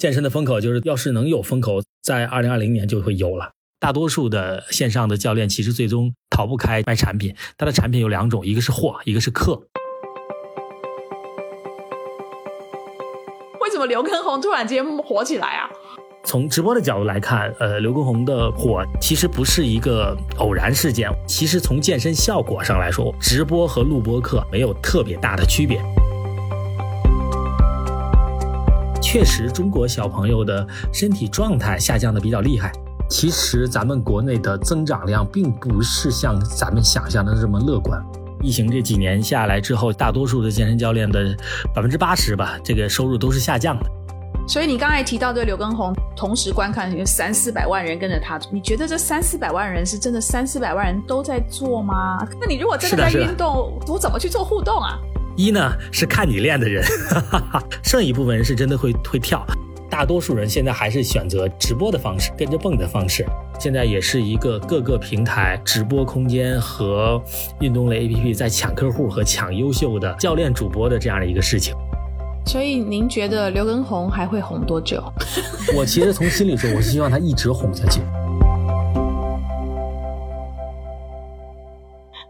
健身的风口就是要是能有风口，在二零二零年就会有了。大多数的线上的教练其实最终逃不开卖产品，他的产品有两种，一个是货，一个是课。为什么刘畊宏突然间火起来啊？从直播的角度来看，呃，刘畊宏的火其实不是一个偶然事件。其实从健身效果上来说，直播和录播课没有特别大的区别。确实，中国小朋友的身体状态下降的比较厉害。其实咱们国内的增长量并不是像咱们想象的这么乐观。疫情这几年下来之后，大多数的健身教练的百分之八十吧，这个收入都是下降的。所以你刚才提到对刘畊宏，同时观看有三四百万人跟着他，你觉得这三四百万人是真的三四百万人都在做吗？那你如果真的在运动，我怎么去做互动啊？一呢是看你练的人，剩一部分人是真的会会跳。大多数人现在还是选择直播的方式，跟着蹦的方式。现在也是一个各个平台直播空间和运动类 APP 在抢客户和抢优秀的教练主播的这样的一个事情。所以您觉得刘畊宏还会红多久？我其实从心里说，我是希望他一直红下去。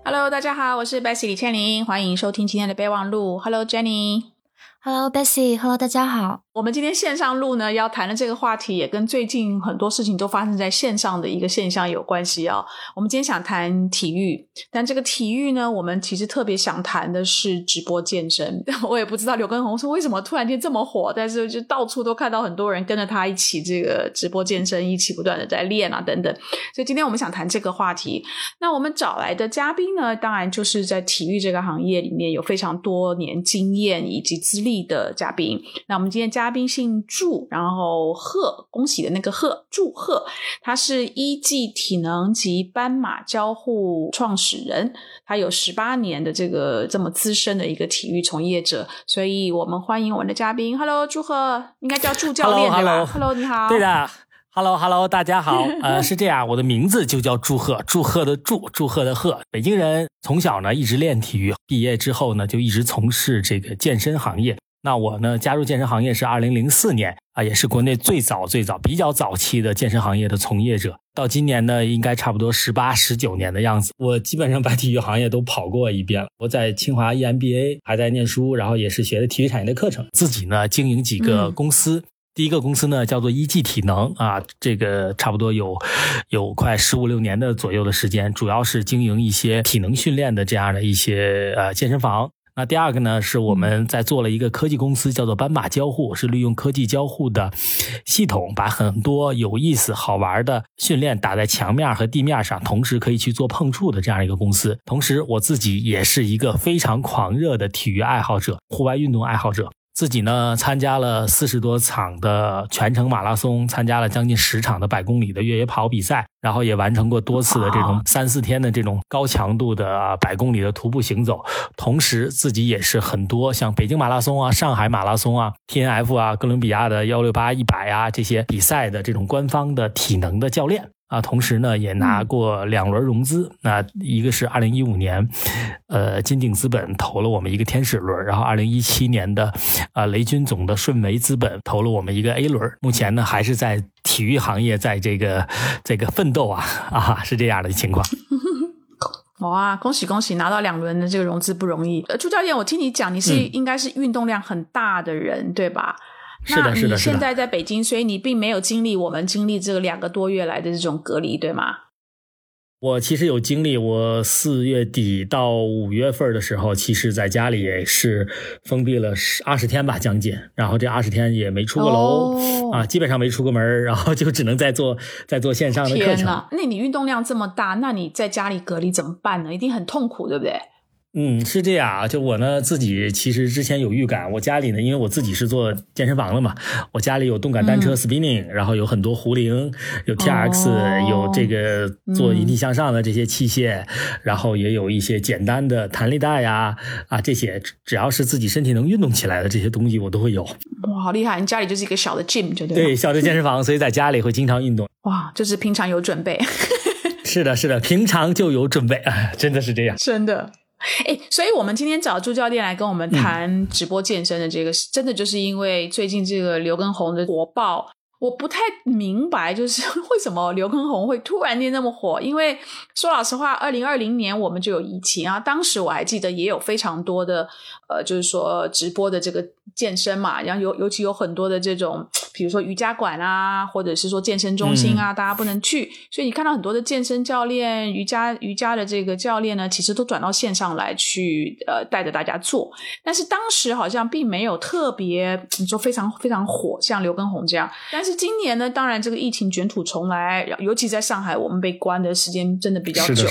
Hello，大家好，我是 Bessy 李倩玲，欢迎收听今天的备忘录。Hello，Jenny。Hello Bessy，Hello 大家好。我们今天线上录呢，要谈的这个话题也跟最近很多事情都发生在线上的一个现象有关系啊。我们今天想谈体育，但这个体育呢，我们其实特别想谈的是直播健身。我也不知道刘根宏说为什么突然间这么火，但是就到处都看到很多人跟着他一起这个直播健身，一起不断的在练啊等等。所以今天我们想谈这个话题。那我们找来的嘉宾呢，当然就是在体育这个行业里面有非常多年经验以及资历。的嘉宾，那我们今天嘉宾姓祝，然后贺，恭喜的那个贺，祝贺，他是一技体能及斑马交互创始人，他有十八年的这个这么资深的一个体育从业者，所以我们欢迎我们的嘉宾，Hello，祝贺，应该叫祝教练对吧？Hello，你好，对的，Hello，Hello，大家好，呃，是这样，我的名字就叫祝贺，祝贺的祝，祝贺的贺，北京人，从小呢一直练体育，毕业之后呢就一直从事这个健身行业。那我呢？加入健身行业是二零零四年啊，也是国内最早最早比较早期的健身行业的从业者。到今年呢，应该差不多十八十九年的样子。我基本上把体育行业都跑过一遍了。我在清华 EMBA 还在念书，然后也是学的体育产业的课程。自己呢经营几个公司，第一个公司呢叫做一技体能啊，这个差不多有有快十五六年的左右的时间，主要是经营一些体能训练的这样的一些呃健身房。那第二个呢，是我们在做了一个科技公司，叫做斑马交互，是利用科技交互的系统，把很多有意思、好玩的训练打在墙面和地面上，同时可以去做碰触的这样一个公司。同时，我自己也是一个非常狂热的体育爱好者，户外运动爱好者。自己呢，参加了四十多场的全程马拉松，参加了将近十场的百公里的越野跑比赛，然后也完成过多次的这种三四天的这种高强度的百公里的徒步行走。同时，自己也是很多像北京马拉松啊、上海马拉松啊、T N F 啊、哥伦比亚的幺六八一百啊这些比赛的这种官方的体能的教练。啊，同时呢，也拿过两轮融资。那一个是二零一五年，呃，金鼎资本投了我们一个天使轮，然后二零一七年的，呃，雷军总的顺为资本投了我们一个 A 轮。目前呢，还是在体育行业，在这个这个奋斗啊啊，是这样的情况。哇，恭喜恭喜，拿到两轮的这个融资不容易。呃，朱教练，我听你讲，你是应该是运动量很大的人，对吧？是的，是的，现在在北京，所以你并没有经历我们经历这个两个多月来的这种隔离，对吗？我其实有经历，我四月底到五月份的时候，其实在家里也是封闭了十二十天吧，将近。然后这二十天也没出过楼啊，基本上没出过门，然后就只能在做在做线上的课程。那你运动量这么大，那你在家里隔离怎么办呢？一定很痛苦，对不对？嗯，是这样啊，就我呢自己其实之前有预感，我家里呢，因为我自己是做健身房的嘛，我家里有动感单车 spinning，然后有很多壶铃，有 T X，有这个做引体向上的这些器械，然后也有一些简单的弹力带呀，啊这些只要是自己身体能运动起来的这些东西，我都会有。哇，好厉害！你家里就是一个小的 gym，就对对，小的健身房，所以在家里会经常运动。哇，就是平常有准备。是的，是的，平常就有准备啊，真的是这样，真的。哎，所以我们今天找朱教练来跟我们谈直播健身的这个，真的就是因为最近这个刘畊宏的火爆。我不太明白，就是 为什么刘畊宏会突然间那么火？因为说老实话，二零二零年我们就有疫情啊，当时我还记得也有非常多的呃，就是说直播的这个健身嘛，然后尤尤其有很多的这种，比如说瑜伽馆啊，或者是说健身中心啊，大家不能去，所以你看到很多的健身教练、瑜伽瑜伽的这个教练呢，其实都转到线上来去呃带着大家做，但是当时好像并没有特别你说非常非常火，像刘畊宏这样，但是。今年呢，当然这个疫情卷土重来，尤其在上海，我们被关的时间真的比较久。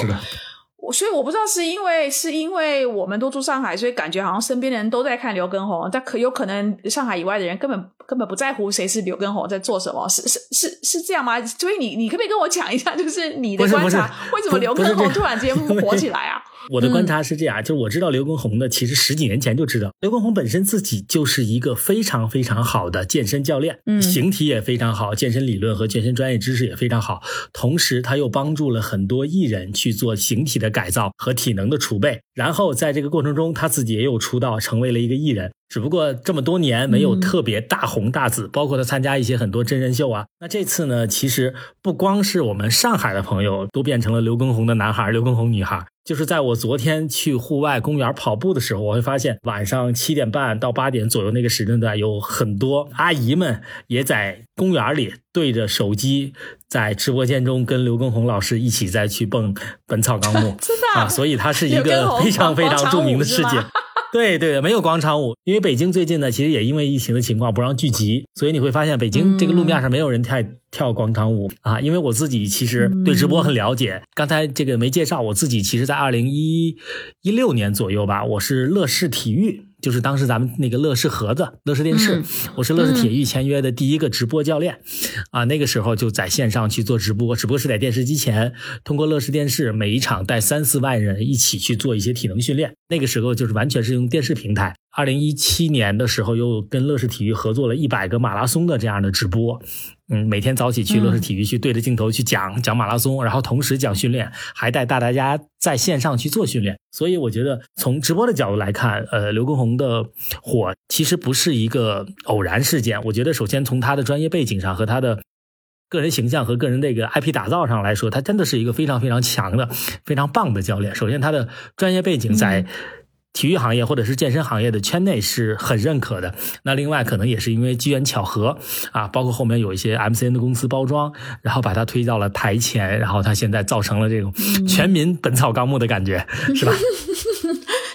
所以我不知道是因为是因为我们都住上海，所以感觉好像身边的人都在看刘畊宏，但可有可能上海以外的人根本根本不在乎谁是刘畊宏在做什么，是是是是这样吗？所以你你可不可以跟我讲一下，就是你的观察，为什么刘畊宏突然间火起来啊？我的观察是这样，就是我知道刘畊宏的，其实十几年前就知道，刘畊宏本身自己就是一个非常非常好的健身教练，嗯，形体也非常好，健身理论和健身专业知识也非常好，同时他又帮助了很多艺人去做形体的改造和体能的储备，然后在这个过程中，他自己也有出道，成为了一个艺人。只不过这么多年没有特别大红大紫，包括他参加一些很多真人秀啊。那这次呢，其实不光是我们上海的朋友都变成了刘畊宏的男孩、刘畊宏女孩，就是在我昨天去户外公园跑步的时候，我会发现晚上七点半到八点左右那个时间段，有很多阿姨们也在公园里对着手机，在直播间中跟刘畊宏老师一起在去蹦《本草纲目》啊，所以它是一个非常非常著名的事件。对对，没有广场舞，因为北京最近呢，其实也因为疫情的情况不让聚集，所以你会发现北京这个路面上没有人太跳广场舞啊。因为我自己其实对直播很了解，刚才这个没介绍，我自己其实在二零一一六年左右吧，我是乐视体育。就是当时咱们那个乐视盒子、乐视电视，我是乐视体育签约的第一个直播教练，啊，那个时候就在线上去做直播，只不过是在电视机前，通过乐视电视，每一场带三四万人一起去做一些体能训练。那个时候就是完全是用电视平台。二零一七年的时候，又跟乐视体育合作了一百个马拉松的这样的直播。嗯，每天早起去乐视体育去对着镜头去讲讲马拉松，然后同时讲训练，还带大大家在线上去做训练。所以我觉得从直播的角度来看，呃，刘畊宏的火其实不是一个偶然事件。我觉得首先从他的专业背景上和他的个人形象和个人这个 IP 打造上来说，他真的是一个非常非常强的、非常棒的教练。首先他的专业背景在。体育行业或者是健身行业的圈内是很认可的。那另外可能也是因为机缘巧合啊，包括后面有一些 MCN 的公司包装，然后把它推到了台前，然后它现在造成了这种全民《本草纲目》的感觉，是吧？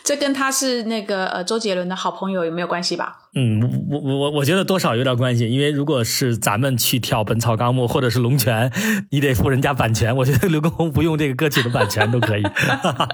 这跟他是那个呃周杰伦的好朋友有没有关系吧？嗯，我我我我觉得多少有点关系，因为如果是咱们去跳《本草纲目》或者是《龙泉》，你得付人家版权。我觉得刘畊宏不用这个歌曲的版权都可以，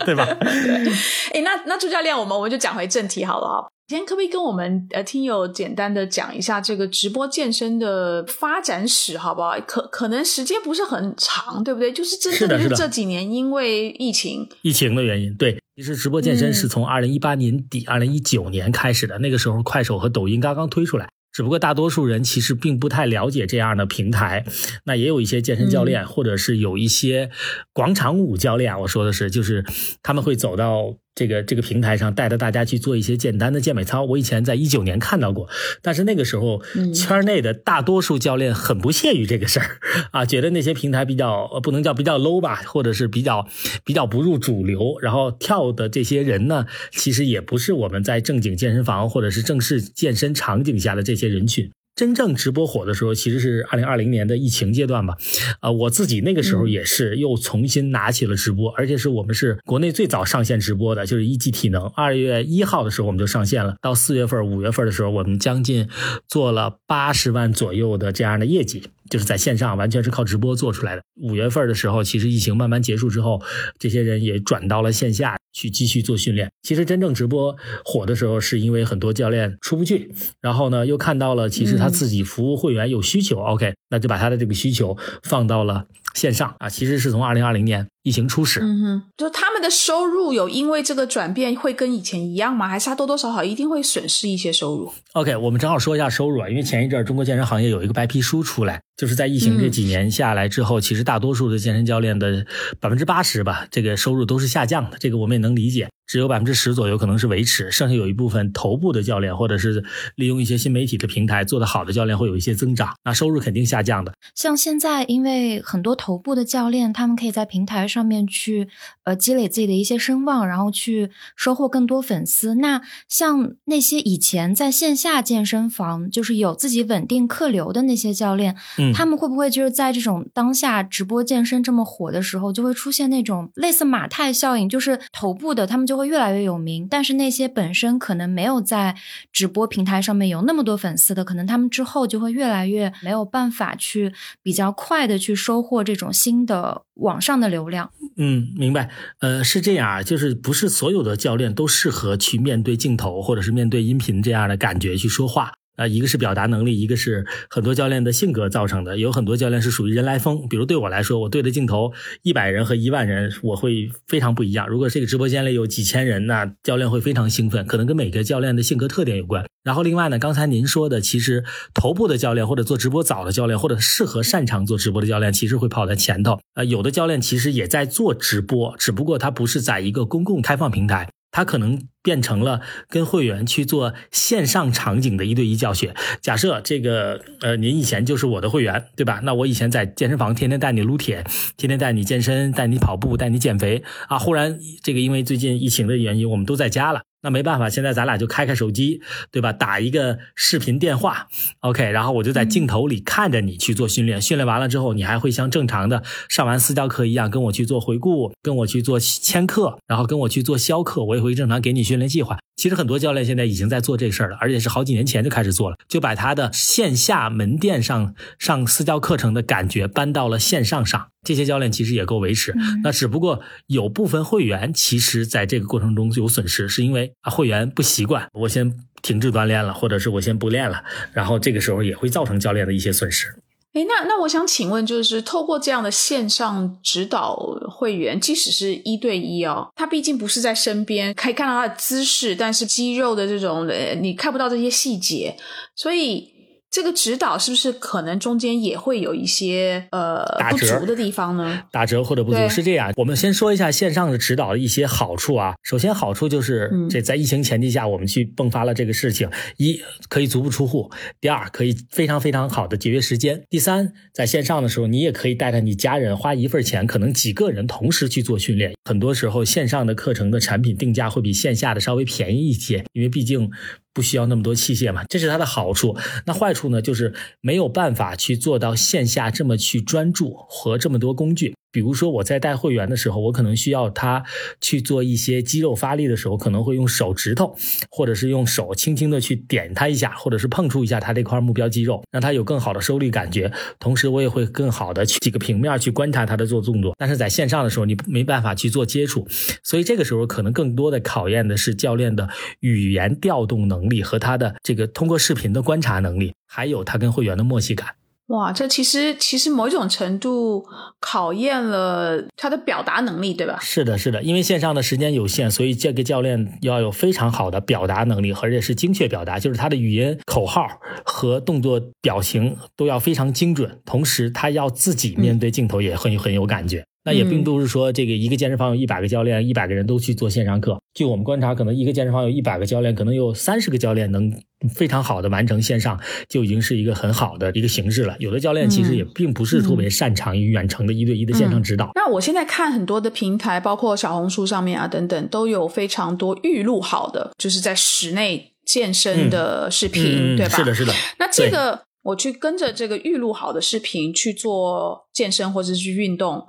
对吧？哎，那那朱教练，我们我们就讲回正题好了啊。今天可不可以跟我们呃听友简单的讲一下这个直播健身的发展史，好不好？可可能时间不是很长，对不对？就是真的是这几年因为疫情疫情的原因，对。其实直播健身是从二零一八年底、二零一九年开始的，那个时候快手和抖音刚刚推出来。只不过大多数人其实并不太了解这样的平台，那也有一些健身教练，或者是有一些广场舞教练，我说的是，就是他们会走到这个这个平台上，带着大家去做一些简单的健美操。我以前在一九年看到过，但是那个时候圈内的大多数教练很不屑于这个事儿啊，觉得那些平台比较不能叫比较 low 吧，或者是比较比较不入主流。然后跳的这些人呢，其实也不是我们在正经健身房或者是正式健身场景下的这些人群。真正直播火的时候，其实是二零二零年的疫情阶段吧，啊，我自己那个时候也是又重新拿起了直播，而且是我们是国内最早上线直播的，就是一级体能，二月一号的时候我们就上线了，到四月份、五月份的时候，我们将近做了八十万左右的这样的业绩。就是在线上完全是靠直播做出来的。五月份的时候，其实疫情慢慢结束之后，这些人也转到了线下去继续做训练。其实真正直播火的时候，是因为很多教练出不去，然后呢又看到了其实他自己服务会员有需求，OK，那就把他的这个需求放到了线上啊。其实是从二零二零年。疫情初始，嗯哼，就他们的收入有因为这个转变会跟以前一样吗？还是他多多少少一定会损失一些收入？OK，我们正好说一下收入啊，因为前一阵中国健身行业有一个白皮书出来，就是在疫情这几年下来之后，其实大多数的健身教练的百分之八十吧，这个收入都是下降的，这个我们也能理解。只有百分之十左右可能是维持，剩下有一部分头部的教练或者是利用一些新媒体的平台做得好的教练会有一些增长，那收入肯定下降的。像现在，因为很多头部的教练，他们可以在平台上面去呃积累自己的一些声望，然后去收获更多粉丝。那像那些以前在线下健身房就是有自己稳定客流的那些教练，嗯他们会不会就是在这种当下直播健身这么火的时候，就会出现那种类似马太效应，就是头部的他们就会越来越有名，但是那些本身可能没有在直播平台上面有那么多粉丝的，可能他们之后就会越来越没有办法去比较快的去收获这种新的网上的流量。嗯，明白。呃，是这样啊，就是不是所有的教练都适合去面对镜头或者是面对音频这样的感觉去说话。啊，一个是表达能力，一个是很多教练的性格造成的。有很多教练是属于人来疯，比如对我来说，我对着镜头一百人和一万人，我会非常不一样。如果这个直播间里有几千人，那教练会非常兴奋，可能跟每个教练的性格特点有关。然后另外呢，刚才您说的，其实头部的教练或者做直播早的教练，或者适合擅长做直播的教练，其实会跑在前头。呃，有的教练其实也在做直播，只不过他不是在一个公共开放平台。他可能变成了跟会员去做线上场景的一对一教学。假设这个呃，您以前就是我的会员，对吧？那我以前在健身房天天带你撸铁，天天带你健身，带你跑步，带你减肥啊。忽然这个因为最近疫情的原因，我们都在家了。那没办法，现在咱俩就开开手机，对吧？打一个视频电话，OK，然后我就在镜头里看着你去做训练。训练完了之后，你还会像正常的上完私教课一样，跟我去做回顾，跟我去做签课，然后跟我去做销课，我也会正常给你训练计划。其实很多教练现在已经在做这事儿了，而且是好几年前就开始做了，就把他的线下门店上上私教课程的感觉搬到了线上上。这些教练其实也够维持，那只不过有部分会员其实在这个过程中就有损失，是因为啊会员不习惯，我先停止锻炼了，或者是我先不练了，然后这个时候也会造成教练的一些损失。哎，那那我想请问，就是透过这样的线上指导会员，即使是一对一哦，他毕竟不是在身边，可以看到他的姿势，但是肌肉的这种，呃，你看不到这些细节，所以这个指导是不是可能中间也会有一些呃不打折足的地方呢？打折或者不足是这样。我们先说一下线上的指导的一些好处啊。首先，好处就是嗯这在疫情前提下，我们去迸发了这个事情，一可以足不出户，第二可以非常非常好的节约时间，第三在线上的时候，你也可以带着你家人花一份钱，可能几个人同时去做训练。很多时候线上的课程的产品定价会比线下的稍微便宜一些，因为毕竟。不需要那么多器械嘛，这是它的好处。那坏处呢，就是没有办法去做到线下这么去专注和这么多工具。比如说我在带会员的时候，我可能需要他去做一些肌肉发力的时候，可能会用手指头，或者是用手轻轻的去点他一下，或者是碰触一下他这块目标肌肉，让他有更好的收力感觉。同时，我也会更好的去几个平面去观察他的做动作。但是在线上的时候，你没办法去做接触，所以这个时候可能更多的考验的是教练的语言调动能力和他的这个通过视频的观察能力，还有他跟会员的默契感。哇，这其实其实某一种程度考验了他的表达能力，对吧？是的，是的，因为线上的时间有限，所以这个教练要有非常好的表达能力，而且是精确表达，就是他的语音、口号和动作表情都要非常精准，同时他要自己面对镜头也很很有感觉。那也并不是说这个一个健身房有一百个教练，一百个人都去做线上课。据我们观察，可能一个健身房有一百个教练，可能有三十个教练能非常好的完成线上，就已经是一个很好的一个形式了。有的教练其实也并不是特别擅长于远程的一对一的线上指导。那我现在看很多的平台，包括小红书上面啊等等，都有非常多预录好的，就是在室内健身的视频，嗯，对吧？是的，是的。那这个我去跟着这个预录好的视频去做健身或者是去运动，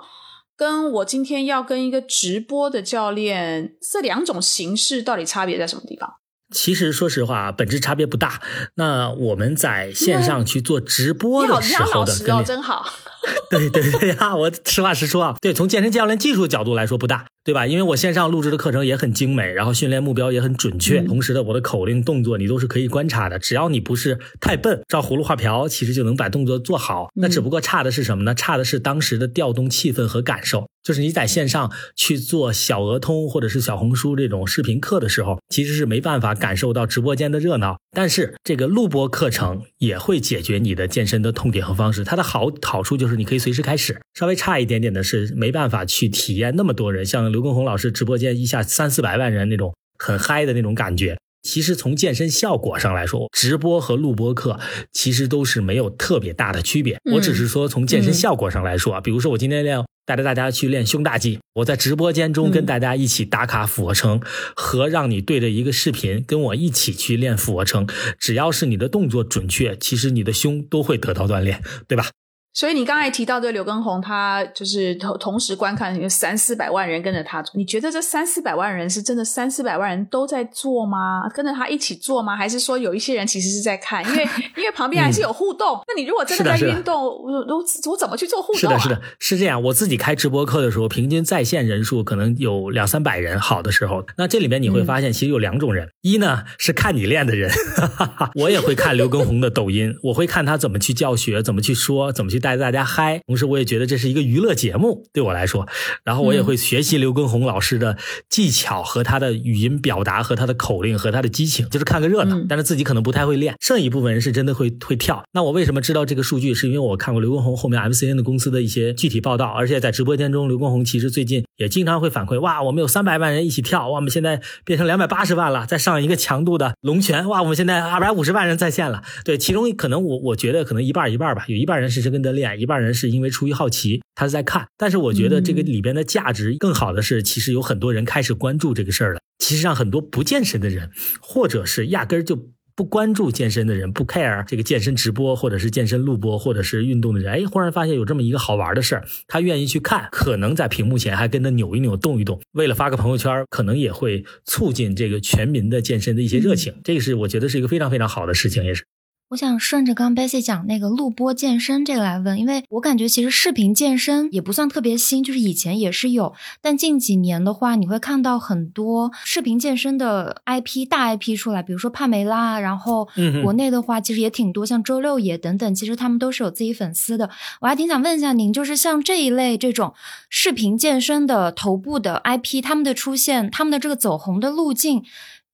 跟我今天要跟一个直播的教练，这两种形式到底差别在什么地方？其实说实话，本质差别不大。那我们在线上去做直播的时候的跟练，真好。对对对呀、我实话实说啊，对，从健身教练技术角度来说不大，对吧？因为我线上录制的课程也很精美，然后训练目标也很准确，嗯同时的我的口令动作你都是可以观察的，只要你不是太笨，照葫芦画瓢，其实就能把动作做好。那只不过差的是什么呢？差的是当时的调动气氛和感受。就是你在线上去做小鹅通或者是小红书这种视频课的时候，其实是没办法感受到直播间的热闹。但是这个录播课程也会解决你的健身的痛点和方式。它的好好处就是就是你可以随时开始。稍微差一点点的是没办法去体验那么多人，像刘畊宏老师直播间一下三四百万人那种很嗨的那种感觉。其实从健身效果上来说，直播和录播课其实都是没有特别大的区别。我只是说从健身效果上来说啊，比如说我今天练带着大家去练胸大肌，我在直播间中跟大家一起打卡俯卧撑，和让你对着一个视频跟我一起去练俯卧撑，只要是你的动作准确，其实你的胸都会得到锻炼，对吧？所以你刚才提到的刘畊宏，他就是同同时观看有三四百万人跟着他做，你觉得这三四百万人是真的三四百万人都在做吗？跟着他一起做吗？还是说有一些人其实是在看？因为 因为旁边还是有互动。那你如果真的在运动，我我我怎么去做互动？是的，是的，是这样。我自己开直播课的时候，平均在线人数可能有两三百人，好的时候。那这里面你会发现，其实有两种人：一呢是看你练的人，我也会看刘畊宏的抖音，我会看他怎么去教学，怎么去说，怎么去带着大家嗨。同时，我也觉得这是一个娱乐节目，对我来说。然后我也会学习刘畊宏老师的技巧和他的语音表达和他的口令和他的激情，就是看个热闹。但是自己可能不太会练。剩一部分人是真的会会跳。那我为什么知道这个数据？是因为我看过刘畊宏后面 MCN 的公司的一些具体报道，而且在直播间中，刘畊宏其实最近也经常会反馈：哇，我们有三百万人一起跳，哇，我们现在变成两百八十万了，再上一个强度的龙泉，哇，我们现在二百五十万人在线了。对，其中可能我我觉得可能一半一半吧，有一半人是真跟一半人是因为出于好奇，他是在看。但是我觉得这个里边的价值更好的是，其实有很多人开始关注这个事儿了。其实让很多不健身的人，或者是压根儿就不关注健身的人，不 care 这个健身直播或者是健身录播或者是运动的人，哎，忽然发现有这么一个好玩的事儿，他愿意去看，可能在屏幕前还跟着扭一扭、动一动，为了发个朋友圈，可能也会促进这个全民的健身的一些热情。这个是我觉得是一个非常非常好的事情，也是。我想顺着刚 Bessy 讲那个录播健身这个来问，因为我感觉其实视频健身也不算特别新，就是以前也是有，但近几年的话，你会看到很多视频健身的 IP 大 IP 出来，比如说帕梅拉，然后国内的话其实也挺多，像周六野等等，其实他们都是有自己粉丝的。我还挺想问一下您，就是像这一类这种视频健身的头部的 IP，他们的出现，他们的这个走红的路径。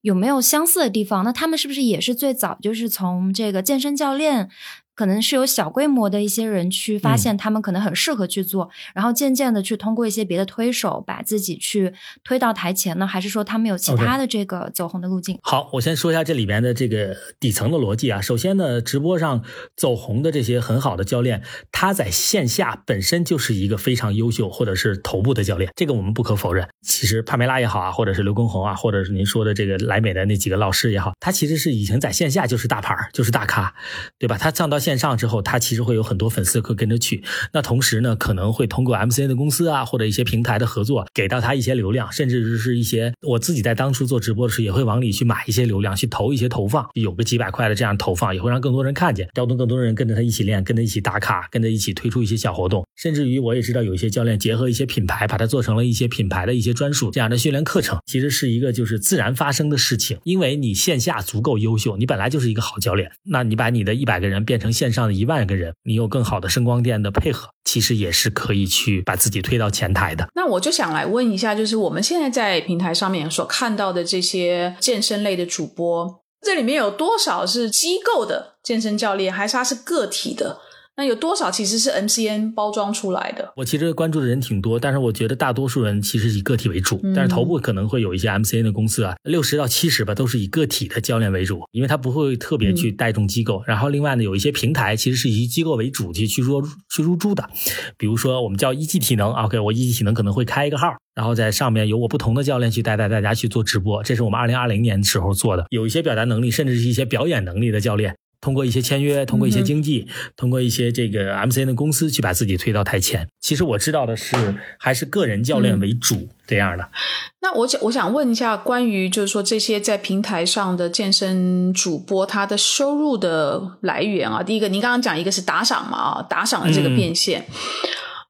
有没有相似的地方？那他们是不是也是最早就是从这个健身教练？可能是有小规模的一些人去发现他们可能很适合去做，然后渐渐的去通过一些别的推手把自己去推到台前呢？还是说他们有其他的这个走红的路径？好，我先说一下这里边的这个底层的逻辑啊。首先呢，直播上走红的这些很好的教练，他在线下本身就是一个非常优秀或者是头部的教练，这个我们不可否认。其实帕梅拉也好啊，或者是刘畊宏啊，或者是您说的这个莱美的那几个老师也好，他其实是以前在线下就是大牌就是大咖，对吧？他上到。线上之后，他其实会有很多粉丝会跟着去。那同时呢，可能会通过 MCN 的公司啊，或者一些平台的合作，给到他一些流量，甚至是一些我自己在当初做直播的时候，也会往里去买一些流量，去投一些投放，有个几百块的这样投放，也会让更多人看见，调动更多人跟着他一起练，跟着一起打卡，跟着一起推出一些小活动。甚至于我也知道有一些教练结合一些品牌，把它做成了一些品牌的一些专属这样的训练课程。其实是一个就是自然发生的事情，因为你线下足够优秀，你本来就是一个好教练，那你把你的一百个人变成线上的一万个人，你有更好的声光电的配合，其实也是可以去把自己推到前台的。那我就想来问一下，就是我们现在在平台上面所看到的这些健身类的主播，这里面有多少是机构的健身教练，还是他是个体的？那有多少其实是 MCN 包装出来的？我其实关注的人挺多，但是我觉得大多数人其实以个体为主，但是头部可能会有一些 MCN 的公司啊，六十到七十吧，都是以个体的教练为主，因为他不会特别去带动机构。然后另外呢，有一些平台其实是以机构为主去去入去入驻的，比如说我们叫一级体能，OK，我一级体能可能会开一个号，然后在上面有我不同的教练去带带大家去做直播，这是我们二零二零年时候做的，有一些表达能力，甚至是一些表演能力的教练。通过一些签约，通过一些经济，通过一些这个 MCN 的公司去把自己推到台前。其实我知道的是，还是个人教练为主这样的。那我想，我想问一下，关于就是说这些在平台上的健身主播，他的收入的来源啊，第一个，您刚刚讲一个是打赏嘛啊，打赏的这个变现。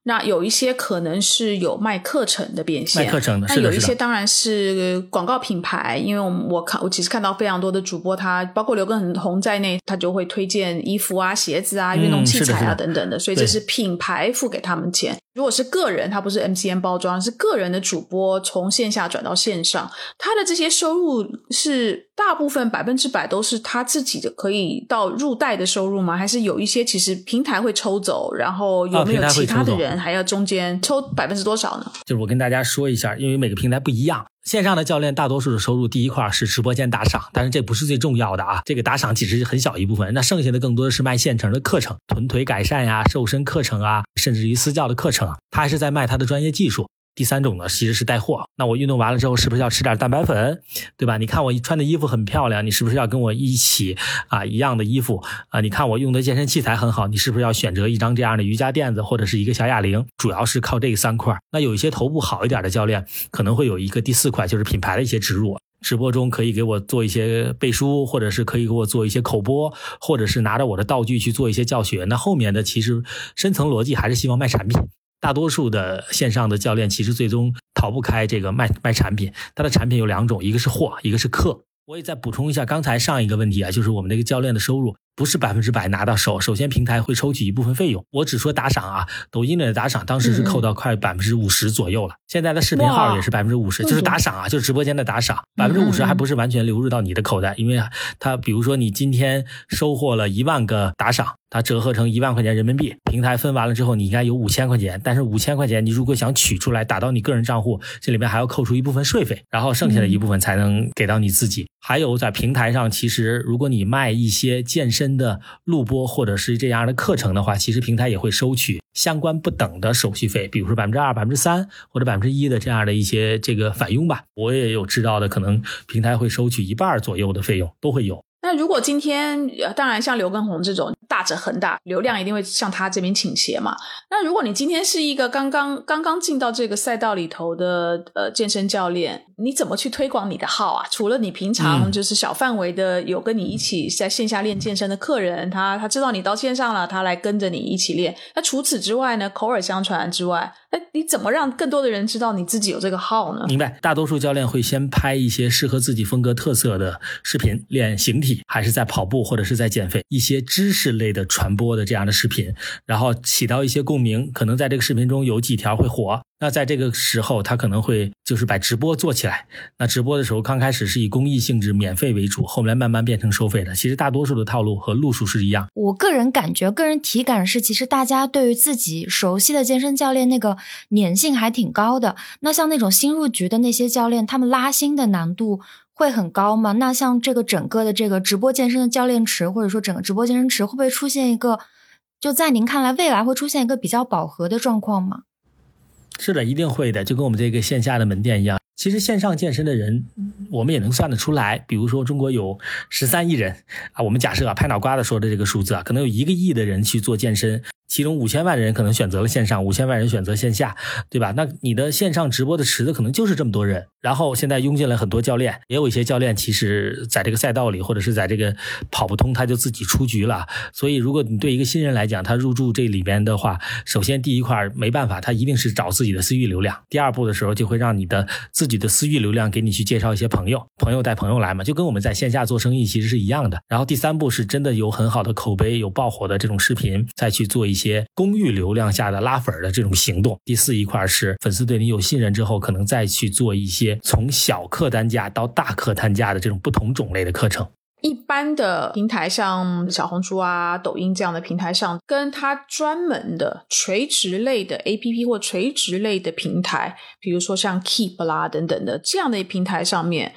那有一些可能是有卖课程的变现，卖课程的，那有一些当然是广告品牌，因为我我看我其实看到非常多的主播，他包括刘畊宏在内，他就会推荐衣服啊、鞋子啊、运动器材啊等等的，所以这是品牌付给他们钱。如果是个人，他不是 MCN 包装，是个人的主播从线下转到线上，他的这些收入是大部分百分之百都是他自己的可以到入袋的收入吗？还是有一些其实平台会抽走，然后有没有其他的人还要中间抽百分之多少呢？就是我跟大家说一下，因为每个平台不一样。线上的教练大多数的收入，第一块是直播间打赏，但是这不是最重要的啊，这个打赏其实是很小一部分，那剩下的更多的是卖现成的课程，臀腿改善呀、瘦身课程啊，甚至于私教的课程，他还是在卖他的专业技术。第三种呢，其实是带货。那我运动完了之后，是不是要吃点蛋白粉，对吧？你看我穿的衣服很漂亮，你是不是要跟我一起啊一样的衣服啊？你看我用的健身器材很好，你是不是要选择一张这样的瑜伽垫子或者是一个小哑铃？主要是靠这三块。那有一些头部好一点的教练，可能会有一个第四块，就是品牌的一些植入。直播中可以给我做一些背书，或者是可以给我做一些口播，或者是拿着我的道具去做一些教学。那后面的其实深层逻辑还是希望卖产品。大多数的线上的教练其实最终逃不开这个卖卖产品，他的产品有两种，一个是货，一个是课。我也再补充一下刚才上一个问题啊，就是我们那个教练的收入。不是百分之百拿到手，首先平台会抽取一部分费用。我只说打赏啊，抖音的打赏当时是扣到快百分之五十左右了。现在的视频号也是百分之五十，就是打赏啊，就是直播间的打赏，百分之五十还不是完全流入到你的口袋，因为它比如说你今天收获了一万个打赏，它折合成一万块钱人民币，平台分完了之后，你应该有五千块钱。但是五千块钱你如果想取出来打到你个人账户，这里面还要扣除一部分税费，然后剩下的一部分才能给到你自己。还有在平台上，其实如果你卖一些健身的录播或者是这样的课程的话，其实平台也会收取相关不等的手续费，比如说百分之二、百分之三或者百分之一的这样的一些这个返佣吧。我也有知道的，可能平台会收取一半左右的费用，都会有。那如果今天，当然像刘畊宏这种大者恒大，流量一定会向他这边倾斜嘛。那如果你今天是一个刚刚刚刚进到这个赛道里头的呃健身教练，你怎么去推广你的号啊？除了你平常就是小范围的有跟你一起在线下练健身的客人，他他知道你到线上了，他来跟着你一起练。那除此之外呢？口耳相传之外。哎，你怎么让更多的人知道你自己有这个号呢？明白，大多数教练会先拍一些适合自己风格特色的视频，练形体，还是在跑步或者是在减肥，一些知识类的传播的这样的视频，然后起到一些共鸣，可能在这个视频中有几条会火。那在这个时候，他可能会就是把直播做起来。那直播的时候，刚开始是以公益性质、免费为主，后来慢慢变成收费的。其实大多数的套路和路数是一样。我个人感觉，个人体感是，其实大家对于自己熟悉的健身教练那个粘性还挺高的。那像那种新入局的那些教练，他们拉新的难度会很高吗？那像这个整个的这个直播健身的教练池，或者说整个直播健身池，会不会出现一个，就在您看来，未来会出现一个比较饱和的状况吗？是的，一定会的，就跟我们这个线下的门店一样。其实线上健身的人，我们也能算得出来。比如说，中国有十三亿人啊，我们假设啊，拍脑瓜子说的这个数字啊，可能有一个亿的人去做健身。其中五千万人可能选择了线上，五千万人选择线下，对吧？那你的线上直播的池子可能就是这么多人。然后现在涌进来很多教练，也有一些教练其实在这个赛道里，或者是在这个跑不通，他就自己出局了。所以，如果你对一个新人来讲，他入驻这里边的话，首先第一块没办法，他一定是找自己的私域流量。第二步的时候，就会让你的自己的私域流量给你去介绍一些朋友，朋友带朋友来嘛，就跟我们在线下做生意其实是一样的。然后第三步是真的有很好的口碑、有爆火的这种视频，再去做一些。公域流量下的拉粉的这种行动。第四一块是粉丝对你有信任之后，可能再去做一些从小客单价到大客单价的这种不同种类的课程。一般的平台像小红书啊、抖音这样的平台上，跟它专门的垂直类的 APP 或垂直类的平台，比如说像 Keep 啦等等的这样的平台上面，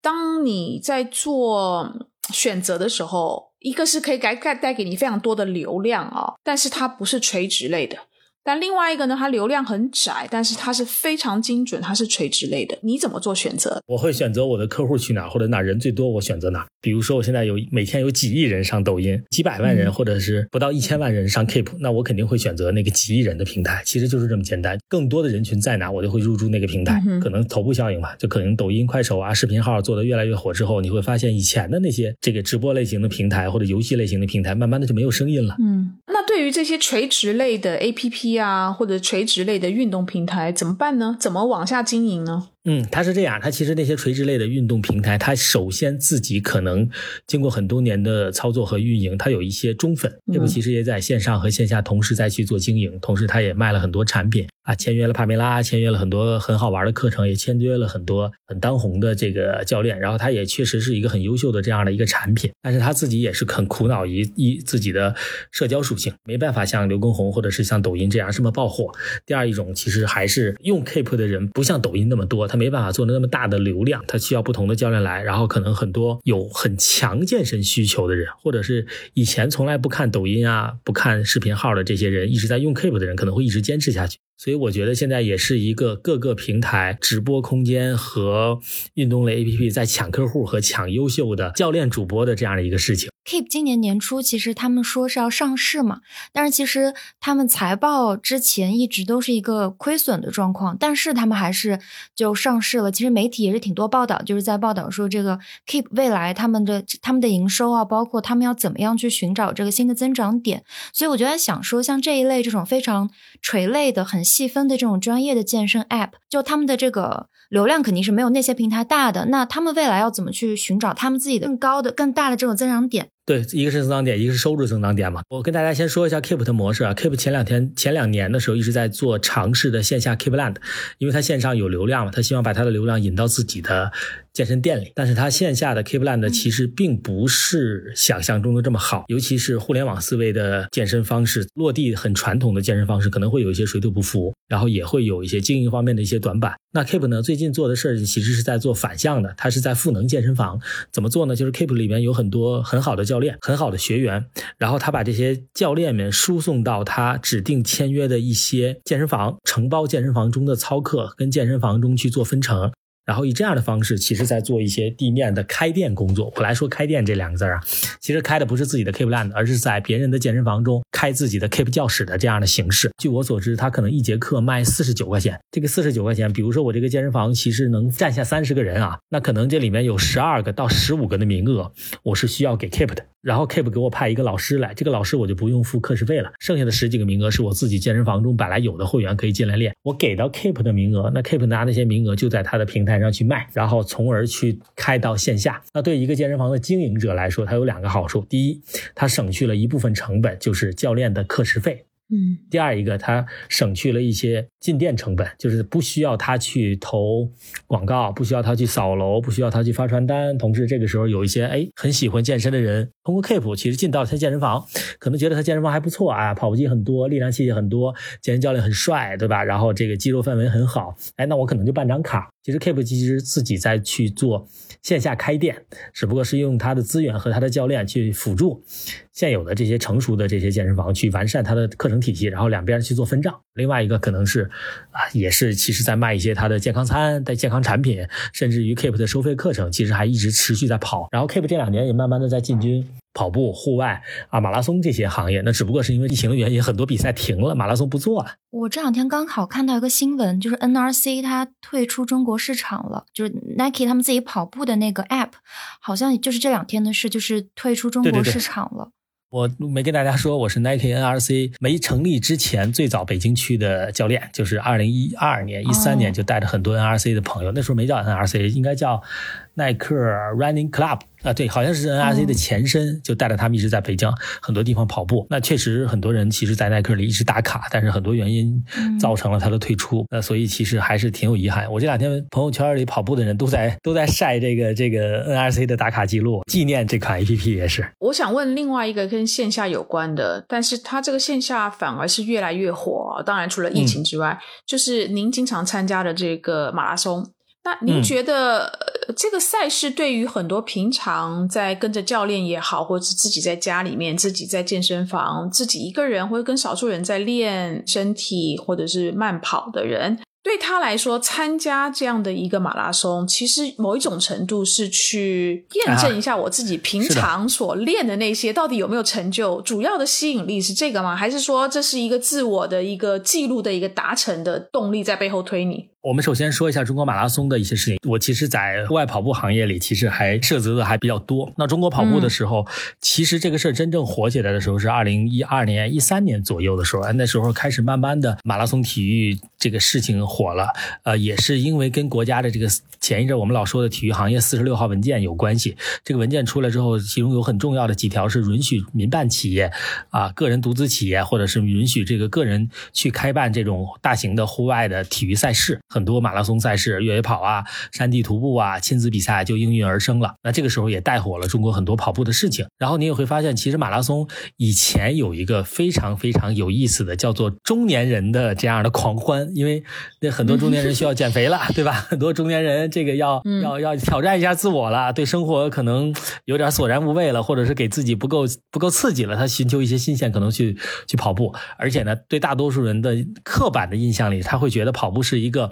当你在做选择的时候。一个是可以改带带给你非常多的流量啊，但是它不是垂直类的。但另外一个呢，它流量很窄，但是它是非常精准，它是垂直类的。你怎么做选择？我会选择我的客户去哪，或者哪人最多，我选择哪。比如说，我现在有每天有几亿人上抖音，几百万人，或者是不到一千万人上 Keep，那我肯定会选择那个几亿人的平台。其实就是这么简单。更多的人群在哪，我就会入驻那个平台。可能头部效应吧，就可能抖音、快手啊、视频号做的越来越火之后，你会发现以前的那些这个直播类型的平台或者游戏类型的平台，慢慢的就没有声音了。嗯，那对于这些垂直类的 APP。呀，或者垂直类的运动平台怎么办呢？怎么往下经营呢？嗯，它是这样，它其实那些垂直类的运动平台，它首先自己可能经过很多年的操作和运营，它有一些忠粉，这个其实也在线上和线下同时在去做经营，同时它也卖了很多产品啊，签约了帕梅拉，签约了很多很好玩的课程，也签约了很多很当红的这个教练，然后它也确实是一个很优秀的这样的一个产品，但是他自己也是很苦恼于一自己的社交属性，没办法像刘畊宏或者是像抖音这样这么爆火。第二一种其实还是用 Keep 的人不像抖音那么多。他没办法做的那么大的流量，他需要不同的教练来，然后可能很多有很强健身需求的人，或者是以前从来不看抖音啊、不看视频号的这些人，一直在用 Keep 的人，可能会一直坚持下去。所以我觉得现在也是一个各个平台直播空间和运动类 APP 在抢客户和抢优秀的教练主播的这样的一个事情。Keep 今年年初其实他们说是要上市嘛，但是其实他们财报之前一直都是一个亏损的状况，但是他们还是就上市了。其实媒体也是挺多报道，就是在报道说这个 Keep 未来他们的他们的营收啊，包括他们要怎么样去寻找这个新的增长点。所以我就在想说，像这一类这种非常垂类的、很细分的这种专业的健身 App，就他们的这个流量肯定是没有那些平台大的。那他们未来要怎么去寻找他们自己的更高的、更大的这种增长点？对，一个是增长点，一个是收入增长点嘛。我跟大家先说一下 Keep 的模式啊。Keep 前两天、前两年的时候一直在做尝试的线下 Keep Land，因为它线上有流量嘛，他希望把他的流量引到自己的健身店里。但是它线下的 Keep Land 其实并不是想象中的这么好，尤其是互联网思维的健身方式，落地很传统的健身方式可能会有一些水土不服，然后也会有一些经营方面的一些短板。那 Keep 呢，最近做的事儿其实是在做反向的，它是在赋能健身房。怎么做呢？就是 Keep 里面有很多很好的。教练很好的学员，然后他把这些教练们输送到他指定签约的一些健身房，承包健身房中的操课，跟健身房中去做分成。然后以这样的方式，其实在做一些地面的开店工作。我来说“开店”这两个字啊，其实开的不是自己的 Keep Land，而是在别人的健身房中开自己的 Keep 教室的这样的形式。据我所知，他可能一节课卖四十九块钱。这个四十九块钱，比如说我这个健身房其实能站下三十个人啊，那可能这里面有十二个到十五个的名额，我是需要给 Keep 的。然后 Keep 给我派一个老师来，这个老师我就不用付课时费了。剩下的十几个名额是我自己健身房中本来有的会员可以进来练，我给到 Keep 的名额，那 Keep 拿那些名额就在他的平台台上去卖，然后从而去开到线下。那对一个健身房的经营者来说，它有两个好处：第一，它省去了一部分成本，就是教练的课时费。嗯，第二一个，它省去了一些进店成本，就是不需要他去投广告，不需要他去扫楼，不需要他去发传单。同时，这个时候有一些哎很喜欢健身的人，通过 Keep 其实进到他健身房，可能觉得他健身房还不错啊，跑步机很多，力量器械很多，健身教练很帅，对吧？然后这个肌肉氛围很好，哎，那我可能就办张卡。其实 Keep 其实自己在去做线下开店，只不过是用他的资源和他的教练去辅助现有的这些成熟的这些健身房去完善他的课程体系，然后两边去做分账。另外一个可能是啊，也是其实在卖一些他的健康餐、带健康产品，甚至于 Keep 的收费课程，其实还一直持续在跑。然后 Keep 这两年也慢慢的在进军。跑步、户外啊、马拉松这些行业，那只不过是因为疫情的原因，很多比赛停了，马拉松不做了。我这两天刚好看到一个新闻，就是 NRC 它退出中国市场了，就是 Nike 他们自己跑步的那个 App，好像就是这两天的事，就是退出中国市场了。我没跟大家说，我是 Nike NRC 没成立之前最早北京区的教练，就是二零一二年、一三年就带着很多 NRC 的朋友，那时候没叫 NRC，应该叫耐克 Running Club。啊，对，好像是 NRC 的前身，就带着他们一直在北疆很多地方跑步。那确实很多人其实，在耐克里一直打卡，但是很多原因造成了他的退出。那所以其实还是挺有遗憾。我这两天朋友圈里跑步的人都在都在晒这个这个 NRC 的打卡记录，纪念这款 APP 也是。我想问另外一个跟线下有关的，但是它这个线下反而是越来越火。当然，除了疫情之外，就是您经常参加的这个马拉松。那您觉得这个赛事对于很多平常在跟着教练也好，或者是自己在家里面、自己在健身房、自己一个人或者跟少数人在练身体或者是慢跑的人，对他来说，参加这样的一个马拉松，其实某一种程度是去验证一下我自己平常所练的那些到底有没有成就。主要的吸引力是这个吗？还是说这是一个自我的一个记录的一个达成的动力在背后推你？我们首先说一下中国马拉松的一些事情。我其实，在户外跑步行业里，其实还涉足的还比较多。那中国跑步的时候，其实这个事儿真正火起来的时候是二零一二年、一三年左右的时候，那时候开始慢慢的马拉松体育这个事情火了。呃，也是因为跟国家的这个前一阵我们老说的体育行业四十六号文件有关系。这个文件出来之后，其中有很重要的几条是允许民办企业、啊个人独资企业，或者是允许这个个人去开办这种大型的户外的体育赛事。很多马拉松赛事、越野跑啊、山地徒步啊、亲子比赛就应运而生了。那这个时候也带火了中国很多跑步的事情。然后你也会发现，其实马拉松以前有一个非常非常有意思的，叫做中年人的这样的狂欢，因为那很多中年人需要减肥了，对吧？很多中年人这个要要要挑战一下自我了，对生活可能有点索然无味了，或者是给自己不够不够刺激了，他寻求一些新鲜，可能去去跑步。而且呢，对大多数人的刻板的印象里，他会觉得跑步是一个。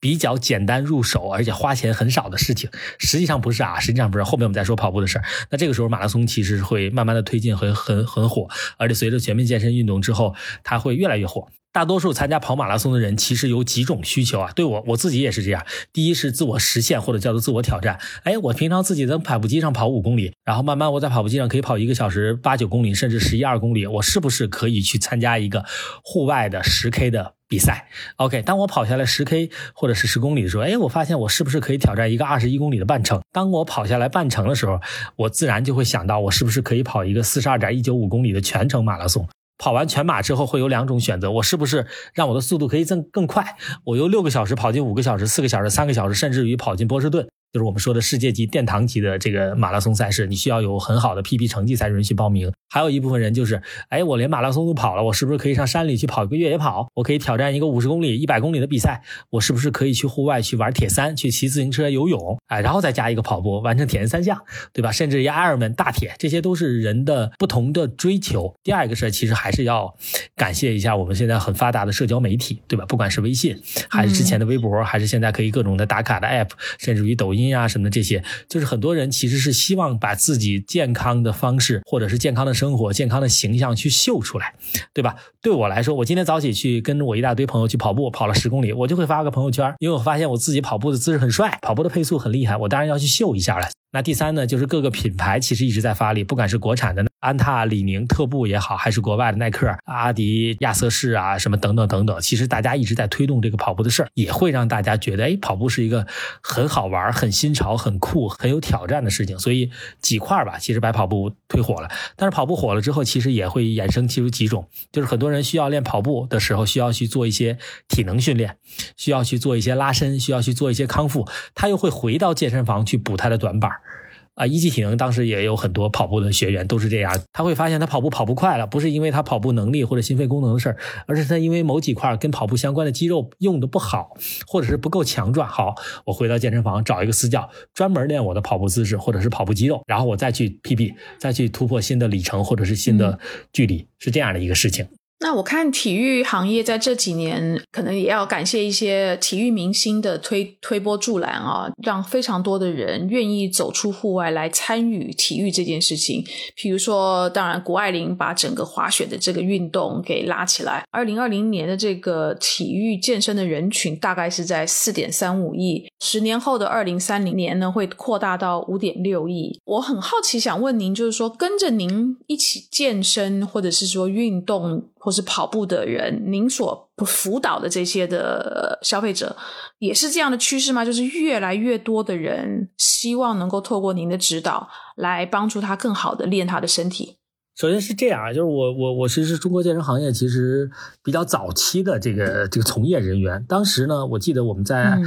比较简单入手，而且花钱很少的事情，实际上不是啊，实际上不是。后面我们再说跑步的事儿。那这个时候马拉松其实会慢慢的推进，很很很火，而且随着全民健身运动之后，它会越来越火。大多数参加跑马拉松的人其实有几种需求啊，对我我自己也是这样。第一是自我实现或者叫做自我挑战。哎，我平常自己在跑步机上跑五公里，然后慢慢我在跑步机上可以跑一个小时八九公里，甚至十一二公里，我是不是可以去参加一个户外的十 K 的？比赛，OK。当我跑下来十 K 或者是十公里的时候，哎，我发现我是不是可以挑战一个二十一公里的半程？当我跑下来半程的时候，我自然就会想到，我是不是可以跑一个四十二点一九五公里的全程马拉松？跑完全马之后会有两种选择，我是不是让我的速度可以更更快？我由六个小时跑进五个小时、四个小时、三个小时，甚至于跑进波士顿。就是我们说的世界级殿堂级的这个马拉松赛事，你需要有很好的 PB 成绩才允许报名。还有一部分人就是，哎，我连马拉松都跑了，我是不是可以上山里去跑一个越野跑？我可以挑战一个五十公里、一百公里的比赛？我是不是可以去户外去玩铁三、去骑自行车、游泳？哎，然后再加一个跑步，完成铁人三项，对吧？甚至于 Ironman 大铁，这些都是人的不同的追求。第二个事儿，其实还是要感谢一下我们现在很发达的社交媒体，对吧？不管是微信，还是之前的微博，还是现在可以各种的打卡的 App，甚至于抖音啊什么的这些。就是很多人其实是希望把自己健康的方式，或者是健康的生活、健康的形象去秀出来，对吧？对我来说，我今天早起去跟着我一大堆朋友去跑步，跑了十公里，我就会发个朋友圈，因为我发现我自己跑步的姿势很帅，跑步的配速很厉害，我当然要去秀一下了。那第三呢，就是各个品牌其实一直在发力，不管是国产的安踏、李宁、特步也好，还是国外的耐克、阿迪、亚瑟士啊，什么等等等等，其实大家一直在推动这个跑步的事儿，也会让大家觉得，哎，跑步是一个很好玩、很新潮、很酷、很有挑战的事情。所以几块吧，其实把跑步推火了。但是跑步火了之后，其实也会衍生其出几种，就是很多人需要练跑步的时候，需要去做一些体能训练，需要去做一些拉伸，需要去做一些康复，他又会回到健身房去补他的短板。啊，一级体能当时也有很多跑步的学员都是这样，他会发现他跑步跑不快了，不是因为他跑步能力或者心肺功能的事儿，而是他因为某几块跟跑步相关的肌肉用的不好，或者是不够强壮。好，我回到健身房找一个私教，专门练我的跑步姿势或者是跑步肌肉，然后我再去 PB，再去突破新的里程或者是新的距离，是这样的一个事情。那我看体育行业在这几年，可能也要感谢一些体育明星的推推波助澜啊，让非常多的人愿意走出户外来参与体育这件事情。比如说，当然，谷爱凌把整个滑雪的这个运动给拉起来。二零二零年的这个体育健身的人群大概是在四点三五亿，十年后的二零三零年呢，会扩大到五点六亿。我很好奇，想问您，就是说跟着您一起健身，或者是说运动。或是跑步的人，您所辅导的这些的消费者，也是这样的趋势吗？就是越来越多的人希望能够透过您的指导，来帮助他更好的练他的身体。首先是这样啊，就是我我我其实是中国健身行业其实比较早期的这个这个从业人员。当时呢，我记得我们在。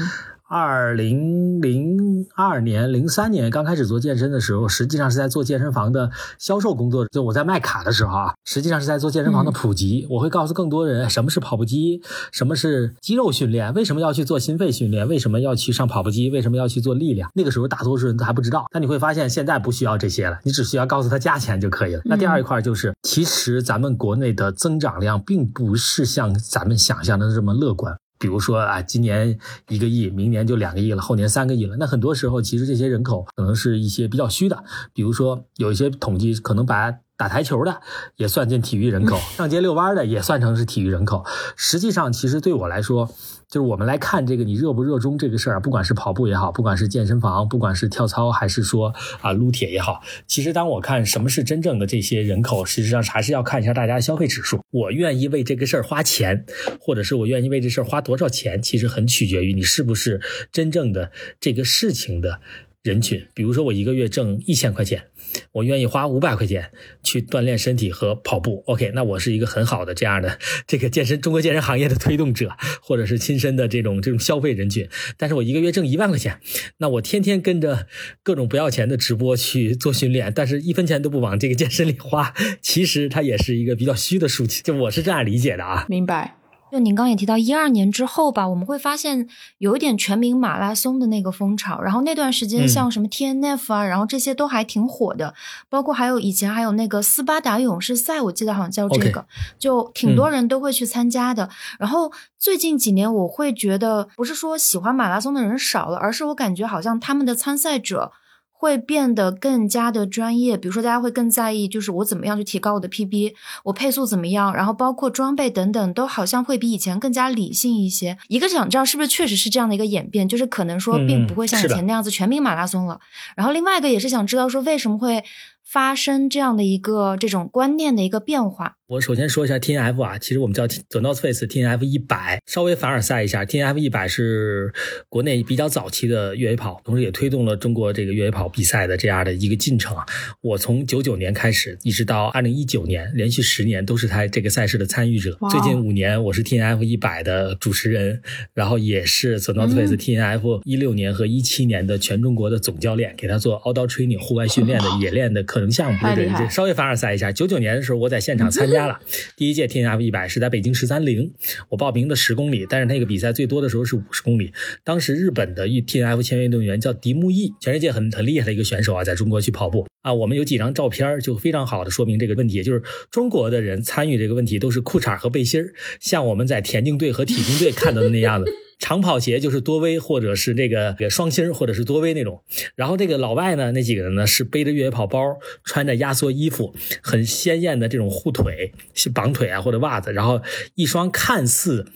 二零零二年、零三年刚开始做健身的时候，实际上是在做健身房的销售工作。就我在卖卡的时候啊，实际上是在做健身房的普及。我会告诉更多人什么是跑步机，什么是肌肉训练，为什么要去做心肺训练，为什么要去上跑步机，为什么要去做力量。那个时候大多数人都还不知道。但你会发现现在不需要这些了，你只需要告诉他价钱就可以了。那第二一块就是，其实咱们国内的增长量并不是像咱们想象的这么乐观。比如说啊，今年一个亿，明年就两个亿了，后年三个亿了。那很多时候，其实这些人口可能是一些比较虚的。比如说，有一些统计可能把打台球的也算进体育人口，上街遛弯的也算成是体育人口。实际上，其实对我来说，就是我们来看这个你热不热衷这个事儿，不管是跑步也好，不管是健身房，不管是跳操，还是说啊撸铁也好，其实当我看什么是真正的这些人口，实际上还是要看一下大家的消费指数。我愿意为这个事儿花钱，或者是我愿意为这事儿花多少钱，其实很取决于你是不是真正的这个事情的。人群，比如说我一个月挣一千块钱，我愿意花五百块钱去锻炼身体和跑步。OK，那我是一个很好的这样的这个健身中国健身行业的推动者，或者是亲身的这种这种消费人群。但是我一个月挣一万块钱，那我天天跟着各种不要钱的直播去做训练，但是一分钱都不往这个健身里花，其实它也是一个比较虚的数据。就我是这样理解的啊，明白。就您刚也提到一二年之后吧，我们会发现有一点全民马拉松的那个风潮，然后那段时间像什么 T N F 啊，然后这些都还挺火的，包括还有以前还有那个斯巴达勇士赛，我记得好像叫这个，就挺多人都会去参加的。然后最近几年，我会觉得不是说喜欢马拉松的人少了，而是我感觉好像他们的参赛者。会变得更加的专业，比如说大家会更在意，就是我怎么样去提高我的 PB，我配速怎么样，然后包括装备等等，都好像会比以前更加理性一些。一个想知道是不是确实是这样的一个演变，就是可能说并不会像以前那样子全民马拉松了。然后另外一个也是想知道说为什么会发生这样的一个这种观念的一个变化。我首先说一下 T N F 啊，其实我们叫 The North Face T N F 一百，稍微凡尔赛一下，T N F 一百是国内比较早期的越野跑，同时也推动了中国这个越野跑比赛的这样的一个进程。我从九九年开始，一直到二零一九年，连续十年都是他这个赛事的参与者。最近五年，我是 T N F 一百的主持人，然后也是 The North Face T N F 一六年和一七年的全中国的总教练，给他做 Outdoor Training 户外训练的野练的课程项目。对对，稍微凡尔赛一下，九九年的时候我在现场参 加。加了第一届 T N F 一百是在北京十三陵，我报名的十公里，但是那个比赛最多的时候是五十公里。当时日本的 T N F 签约运动员叫迪木易，全世界很很厉害的一个选手啊，在中国去跑步啊。我们有几张照片就非常好的说明这个问题，就是中国的人参与这个问题都是裤衩和背心像我们在田径队和体工队看到的那样子。长跑鞋就是多威，或者是这个双星，或者是多威那种。然后这个老外呢，那几个人呢是背着越野跑包，穿着压缩衣服，很鲜艳的这种护腿、绑腿啊或者袜子，然后一双看似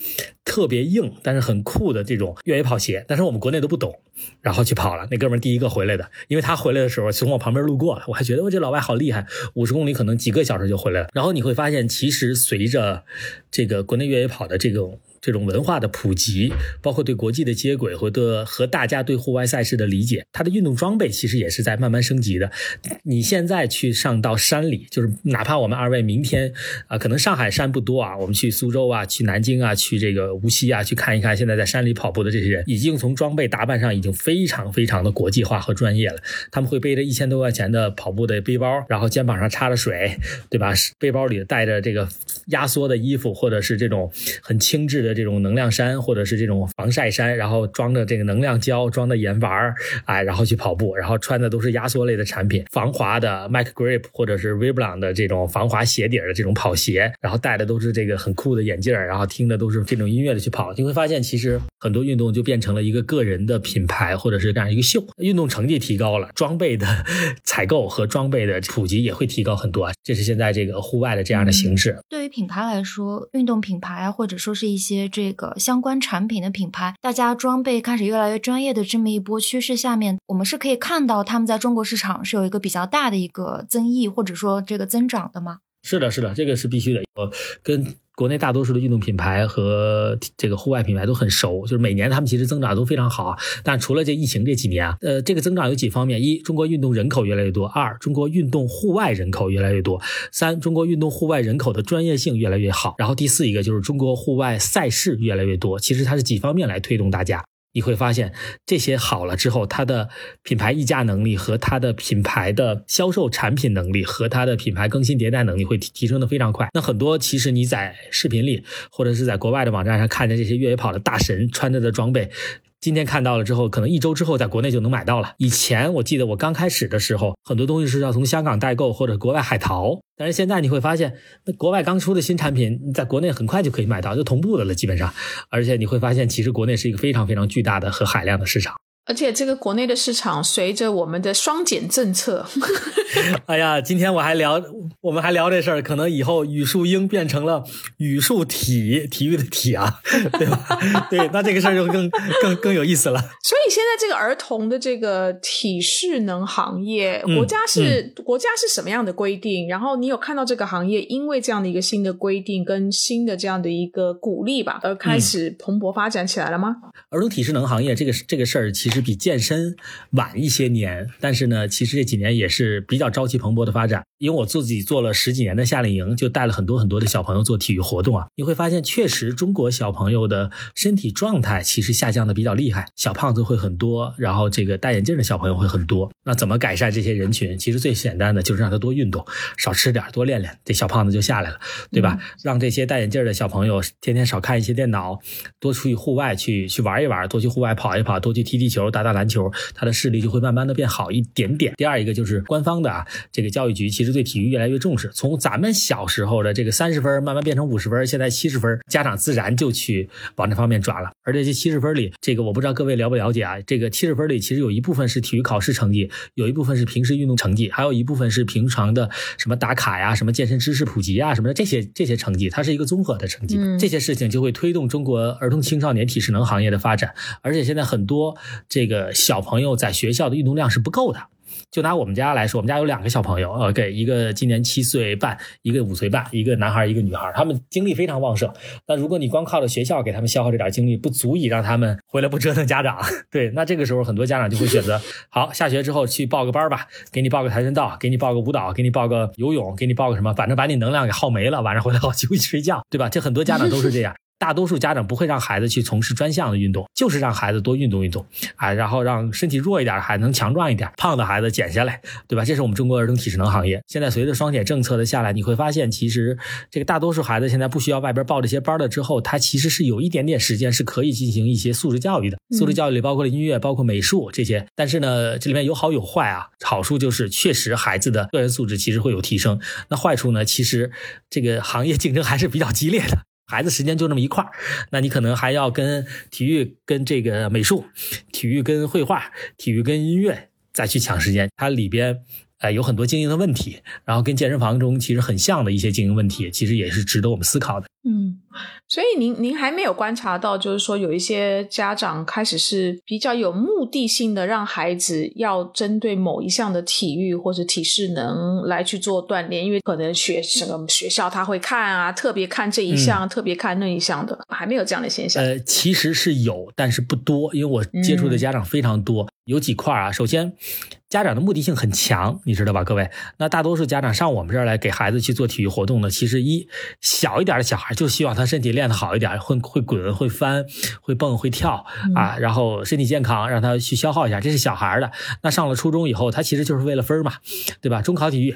特别硬但是很酷的这种越野跑鞋。但是我们国内都不懂，然后去跑了。那哥们第一个回来的，因为他回来的时候从我旁边路过了，我还觉得我这老外好厉害，五十公里可能几个小时就回来了。然后你会发现，其实随着这个国内越野跑的这种。这种文化的普及，包括对国际的接轨和的和大家对户外赛事的理解，它的运动装备其实也是在慢慢升级的。你现在去上到山里，就是哪怕我们二位明天啊，可能上海山不多啊，我们去苏州啊，去南京啊，去这个无锡啊，去看一看现在在山里跑步的这些人，已经从装备打扮上已经非常非常的国际化和专业了。他们会背着一千多块钱的跑步的背包，然后肩膀上插着水，对吧？背包里带着这个压缩的衣服，或者是这种很轻质的。这种能量衫，或者是这种防晒衫，然后装着这个能量胶，装的盐丸儿，哎，然后去跑步，然后穿的都是压缩类的产品，防滑的 Mac Grip 或者是 Vibram 的这种防滑鞋底的这种跑鞋，然后戴的都是这个很酷的眼镜然后听的都是这种音乐的去跑，你会发现其实很多运动就变成了一个个人的品牌，或者是这样一个秀。运动成绩提高了，装备的 采购和装备的普及也会提高很多啊，这是现在这个户外的这样的形式。对于品牌来说，运动品牌啊，或者说是一些。这个相关产品的品牌，大家装备开始越来越专业的这么一波趋势下面，我们是可以看到他们在中国市场是有一个比较大的一个增益，或者说这个增长的吗？是的，是的，这个是必须的。我跟。国内大多数的运动品牌和这个户外品牌都很熟，就是每年他们其实增长都非常好。但除了这疫情这几年啊，呃，这个增长有几方面：一，中国运动人口越来越多；二，中国运动户外人口越来越多；三，中国运动户外人口的专业性越来越好。然后第四一个就是中国户外赛事越来越多。其实它是几方面来推动大家。你会发现这些好了之后，它的品牌溢价能力和它的品牌的销售产品能力和它的品牌更新迭代能力会提提升的非常快。那很多其实你在视频里或者是在国外的网站上看见这些越野跑的大神穿着的装备。今天看到了之后，可能一周之后在国内就能买到了。以前我记得我刚开始的时候，很多东西是要从香港代购或者国外海淘，但是现在你会发现，那国外刚出的新产品，你在国内很快就可以买到，就同步的了，基本上。而且你会发现，其实国内是一个非常非常巨大的和海量的市场。而且这个国内的市场，随着我们的双减政策，哎呀，今天我还聊，我们还聊这事儿，可能以后语数英变成了语数体，体育的体啊，对吧？对，那这个事儿就更更更有意思了。所以现在这个儿童的这个体适能行业，国家是、国家是什么样的规定？然后你有看到这个行业因为这样的一个新的规定跟新的这样的一个鼓励吧，而开始蓬勃发展起来了吗？儿童体适能行业这个这个事儿其实比健身晚一些年，但是呢，其实这几年也是比较朝气蓬勃的发展。因为我自己做了十几年的夏令营，就带了很多很多的小朋友做体育活动啊，你会发现，确实中国小朋友的身体状态其实下降的比较厉害，小胖子会很多，然后这个戴眼镜的小朋友会很多。那怎么改善这些人群？其实最简单的就是让他多运动，少吃点，多练练，这小胖子就下来了，对吧？让这些戴眼镜的小朋友天天少看一些电脑，多出去户外去去玩一玩，多去户外跑一跑，多去踢踢球、打打篮球，他的视力就会慢慢的变好一点点。第二一个就是官方的啊，这个教育局其实对体育越来越重视，从咱们小时候的这个三十分慢慢变成五十分，现在七十分，家长自然就去往这方面转了。而且这七十分里，这个我不知道各位了不了解啊？这个七十分里其实有一部分是体育考试成绩，有一部分是平时运动成绩，还有一部分是平常的什么打卡呀、什么健身知识普及啊什么的这些这些成绩，它是一个综合的成绩。这些事情就会推动中国儿童青少年体适能行业的发展。而且现在很多这个小朋友在学校的运动量是不够的。就拿我们家来说，我们家有两个小朋友，OK，一个今年七岁半，一个五岁半，一个男孩，一个女孩，他们精力非常旺盛。那如果你光靠着学校给他们消耗这点精力，不足以让他们回来不折腾家长。对，那这个时候很多家长就会选择，好，下学之后去报个班吧，给你报个跆拳道，给你报个舞蹈，给你报个游泳，给你报个什么，反正把你能量给耗没了，晚上回来好休息睡觉，对吧？这很多家长都是这样。大多数家长不会让孩子去从事专项的运动，就是让孩子多运动运动，啊，然后让身体弱一点的孩子能强壮一点，胖的孩子减下来，对吧？这是我们中国儿童体适能行业。现在随着双减政策的下来，你会发现，其实这个大多数孩子现在不需要外边报这些班了，之后他其实是有一点点时间是可以进行一些素质教育的。素质教育里包括了音乐，包括美术这些。但是呢，这里面有好有坏啊。好处就是确实孩子的个人素质其实会有提升，那坏处呢，其实这个行业竞争还是比较激烈的。孩子时间就那么一块儿，那你可能还要跟体育、跟这个美术、体育跟绘画、体育跟音乐再去抢时间。它里边呃有很多经营的问题，然后跟健身房中其实很像的一些经营问题，其实也是值得我们思考的。嗯，所以您您还没有观察到，就是说有一些家长开始是比较有目的性的，让孩子要针对某一项的体育或者体适能来去做锻炼，因为可能学什么学校他会看啊，特别看这一项，特别看那一项的，还没有这样的现象。呃，其实是有，但是不多，因为我接触的家长非常多，有几块啊。首先，家长的目的性很强，你知道吧，各位？那大多数家长上我们这儿来给孩子去做体育活动呢，其实一小一点的小孩。就希望他身体练得好一点，会会滚、会翻、会蹦、会跳啊，然后身体健康，让他去消耗一下，这是小孩的。那上了初中以后，他其实就是为了分嘛，对吧？中考体育。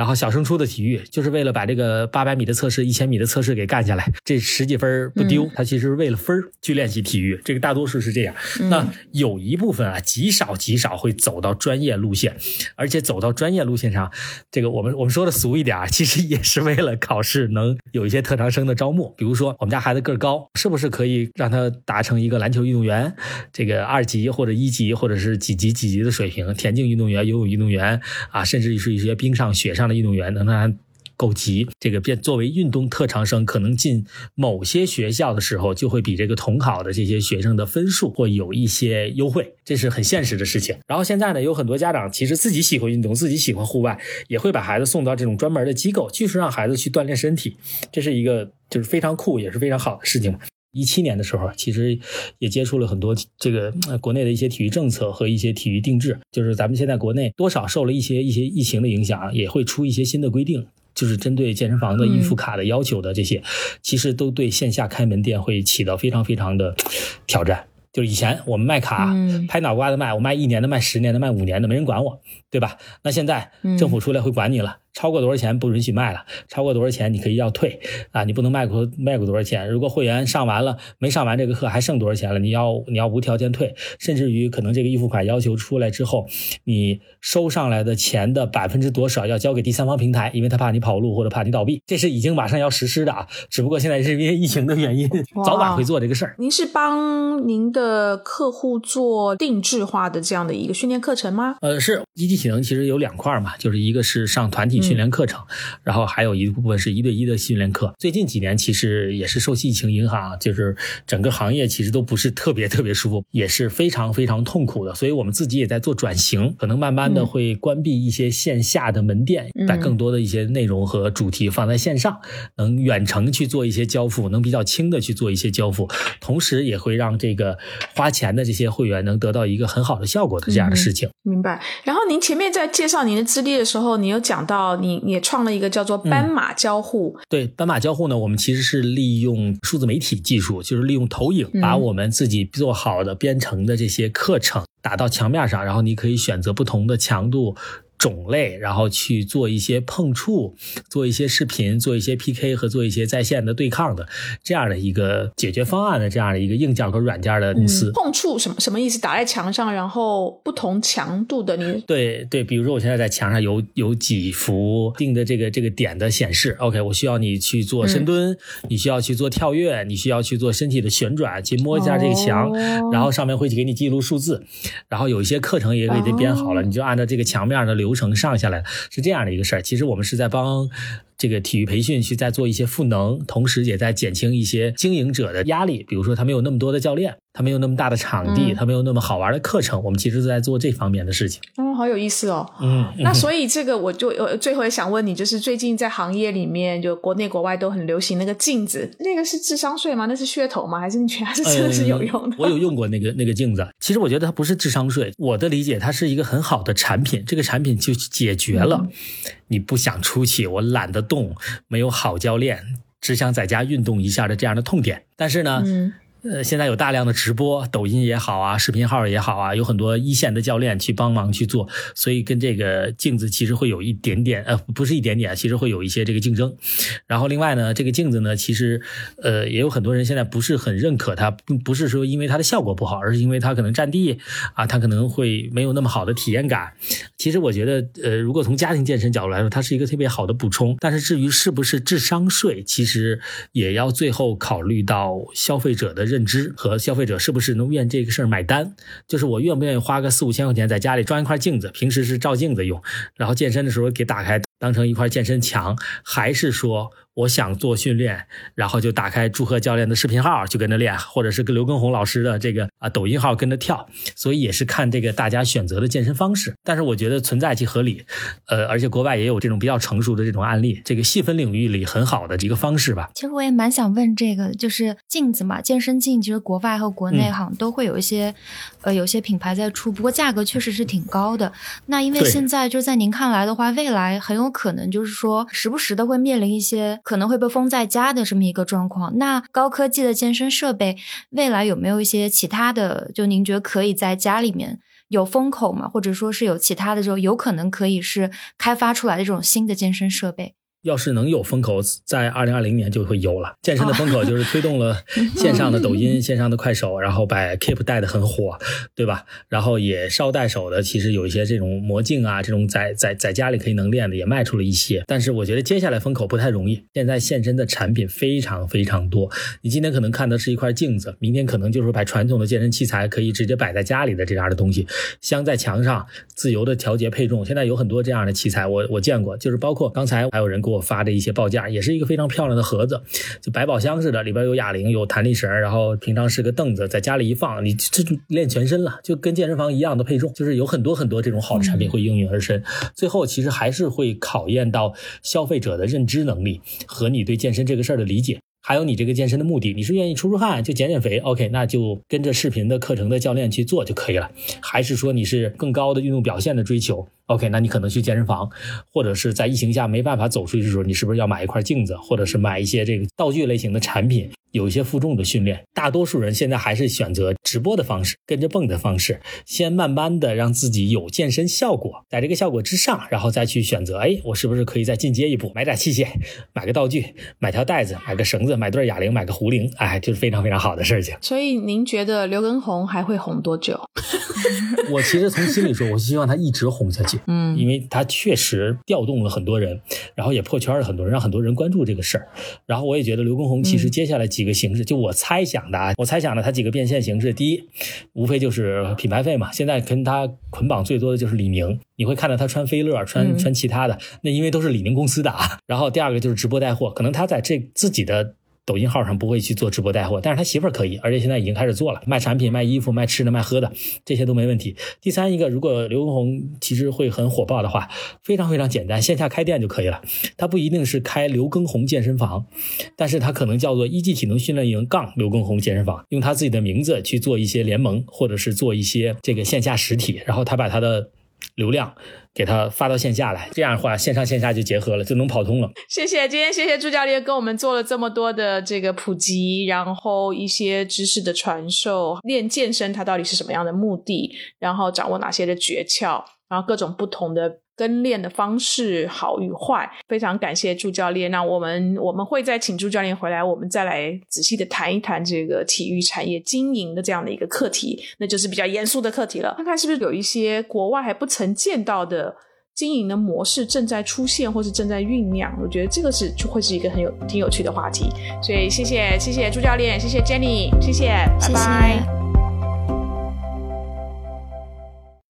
然后小升初的体育就是为了把这个八百米的测试、一千米的测试给干下来，这十几分不丢。他其实是为了分去练习体育，这个大多数是这样。那有一部分啊，极少极少会走到专业路线，而且走到专业路线上，这个我们我们说的俗一点啊，其实也是为了考试能有一些特长生的招募。比如说我们家孩子个儿高，是不是可以让他达成一个篮球运动员，这个二级或者一级或者是几级几级的水平？田径运动员、游泳运动员啊，甚至是一些冰上、雪上。运动员能让他够级，这个变作为运动特长生，可能进某些学校的时候，就会比这个统考的这些学生的分数会有一些优惠，这是很现实的事情。然后现在呢，有很多家长其实自己喜欢运动，自己喜欢户外，也会把孩子送到这种专门的机构，就是让孩子去锻炼身体，这是一个就是非常酷也是非常好的事情。一七年的时候，其实也接触了很多这个国内的一些体育政策和一些体育定制，就是咱们现在国内多少受了一些一些疫情的影响，也会出一些新的规定，就是针对健身房的预付卡的要求的这些，其实都对线下开门店会起到非常非常的 挑战。就是以前我们卖卡拍脑瓜子卖，我卖一年的、卖十年的、卖五年的，没人管我，对吧？那现在政府出来会管你了，超过多少钱不允许卖了，超过多少钱你可以要退啊，你不能卖过卖过多少钱。如果会员上完了没上完这个课还剩多少钱了，你要你要无条件退，甚至于可能这个预付款要求出来之后，你收上来的钱的百分之多少要交给第三方平台，因为他怕你跑路或者怕你倒闭，这是已经马上要实施的啊。只不过现在是因为疫情的原因，早晚会做这个事儿。您是帮您的客户做定制化的这样的一个训练课程吗？呃，是一级体能其实有两块嘛，就是一个是上团体训练课程，然后还有一部分是一对一的训练课。最近几年其实也是受疫情影响，就是整个行业其实都不是特别特别舒服，也是非常非常痛苦的。所以我们自己也在做转型，可能慢慢的会关闭一些线下的门店，把更多的一些内容和主题放在线上，能远程去做一些交付，能比较轻的去做一些交付，同时也会让这个花钱的这些会员能得到一个很好的效果的这样的事情。明白。然后您前面在介绍您的资历的时候，你有讲到你也创了一个叫做斑马交互。对，斑马交互呢，我们其实是利用数字媒体技术，就是利用投影，把我们自己做好的编程的这些课程打到墙面上，然后你可以选择不同的强度。种类，然后去做一些碰触，做一些视频，做一些 PK 和做一些在线的对抗的这样的一个解决方案的这样的一个硬件和软件的公司。碰触什么什么意思？打在墙上，然后不同强度的你。对对，比如说我现在在墙上有有几幅定的这个这个点的显示，OK，我需要你去做深蹲，你需要去做跳跃，你需要去做身体的旋转，去摸一下这个墙，然后上面会给你记录数字，然后有一些课程也给你编好了，你就按照这个墙面的流。流程上下来是这样的一个事儿，其实我们是在帮。这个体育培训去在做一些赋能，同时也在减轻一些经营者的压力。比如说，他没有那么多的教练，他没有那么大的场地，他没有那么好玩的课程。我们其实是在做这方面的事情。嗯，好有意思哦。嗯，那 所以这个我就呃最后也想问你，就是最近在行业里面，就国内国外都很流行那个镜子，那个是智商税吗？那是噱头吗？还是你觉得是真的是有用的？我有用过那个那个镜子，其实我觉得它不是智商税。我的理解，它是一个很好的产品。这个产品就解决了你不想出去，我懒得。动没有好教练，只想在家运动一下的这样的痛点，但是呢。嗯呃，现在有大量的直播，抖音也好啊，视频号也好啊，有很多一线的教练去帮忙去做，所以跟这个镜子其实会有一点点，呃，不是一点点，其实会有一些这个竞争。然后另外呢，这个镜子呢，其实呃也有很多人现在不是很认可它，不是说因为它的效果不好，而是因为它可能占地啊，它可能会没有那么好的体验感。其实我觉得，呃，如果从家庭健身角度来说，它是一个特别好的补充。但是至于是不是智商税，其实也要最后考虑到消费者的。认知和消费者是不是能愿这个事儿买单？就是我愿不愿意花个四五千块钱在家里装一块镜子，平时是照镜子用，然后健身的时候给打开当成一块健身墙，还是说？我想做训练，然后就打开祝贺教练的视频号，就跟着练，或者是跟刘畊宏老师的这个啊抖音号跟着跳，所以也是看这个大家选择的健身方式。但是我觉得存在即合理，呃，而且国外也有这种比较成熟的这种案例，这个细分领域里很好的一个方式吧。其实我也蛮想问这个，就是镜子嘛，健身镜，其实国外和国内好像都会有一些，呃，有些品牌在出，不过价格确实是挺高的。那因为现在就在您看来的话，未来很有可能就是说时不时的会面临一些。可能会被封在家的这么一个状况，那高科技的健身设备未来有没有一些其他的？就您觉得可以在家里面有风口吗？或者说是有其他的，就有可能可以是开发出来的这种新的健身设备？要是能有风口，在二零二零年就会有了。健身的风口就是推动了线上的抖音、线上的快手，然后把 Keep 带的很火，对吧？然后也捎带手的，其实有一些这种魔镜啊，这种在在在家里可以能练的，也卖出了一些。但是我觉得接下来风口不太容易。现在现身的产品非常非常多，你今天可能看的是一块镜子，明天可能就是把传统的健身器材可以直接摆在家里的这样的东西，镶在墙上，自由的调节配重。现在有很多这样的器材，我我见过，就是包括刚才还有人给我发的一些报价，也是一个非常漂亮的盒子，就百宝箱似的，里边有哑铃，有弹力绳，然后平常是个凳子，在家里一放，你这就练全身了，就跟健身房一样的配重，就是有很多很多这种好的产品会应运而生。最后其实还是会考验到消费者的认知能力和你对健身这个事儿的理解。还有你这个健身的目的，你是愿意出出汗就减减肥，OK，那就跟着视频的课程的教练去做就可以了。还是说你是更高的运动表现的追求 OK，那你可能去健身房，或者是在疫情下没办法走出去的时候，你是不是要买一块镜子，或者是买一些这个道具类型的产品？有一些负重的训练，大多数人现在还是选择直播的方式，跟着蹦的方式，先慢慢的让自己有健身效果，在这个效果之上，然后再去选择，哎，我是不是可以再进阶一步，买点器械，买个道具，买条带子，买个绳子，买对哑铃，买个壶铃，哎，就是非常非常好的事情。所以您觉得刘畊宏还会红多久？我其实从心里说，我希望他一直红下去，嗯，因为他确实调动了很多人，然后也破圈了很多人，让很多人关注这个事儿。然后我也觉得刘畊宏其实接下来几个形式，就我猜想的啊，我猜想的他几个变现形式，第一，无非就是品牌费嘛。现在跟他捆绑最多的就是李宁，你会看到他穿飞乐，穿穿其他的，那因为都是李宁公司的啊。然后第二个就是直播带货，可能他在这自己的。抖音号上不会去做直播带货，但是他媳妇儿可以，而且现在已经开始做了，卖产品、卖衣服、卖吃的、卖喝的，这些都没问题。第三一个，如果刘畊宏其实会很火爆的话，非常非常简单，线下开店就可以了。他不一定是开刘畊宏健身房，但是他可能叫做一级体能训练营杠刘畊宏健身房，用他自己的名字去做一些联盟，或者是做一些这个线下实体，然后他把他的。流量给他发到线下来，这样的话线上线下就结合了，就能跑通了。谢谢，今天谢谢朱教练跟我们做了这么多的这个普及，然后一些知识的传授，练健身它到底是什么样的目的，然后掌握哪些的诀窍，然后各种不同的。跟练的方式好与坏，非常感谢朱教练。那我们我们会再请朱教练回来，我们再来仔细的谈一谈这个体育产业经营的这样的一个课题，那就是比较严肃的课题了。看看是不是有一些国外还不曾见到的经营的模式正在出现，或是正在酝酿。我觉得这个是就会是一个很有挺有趣的话题。所以谢谢谢谢朱教练，谢谢 Jenny，谢谢，拜拜。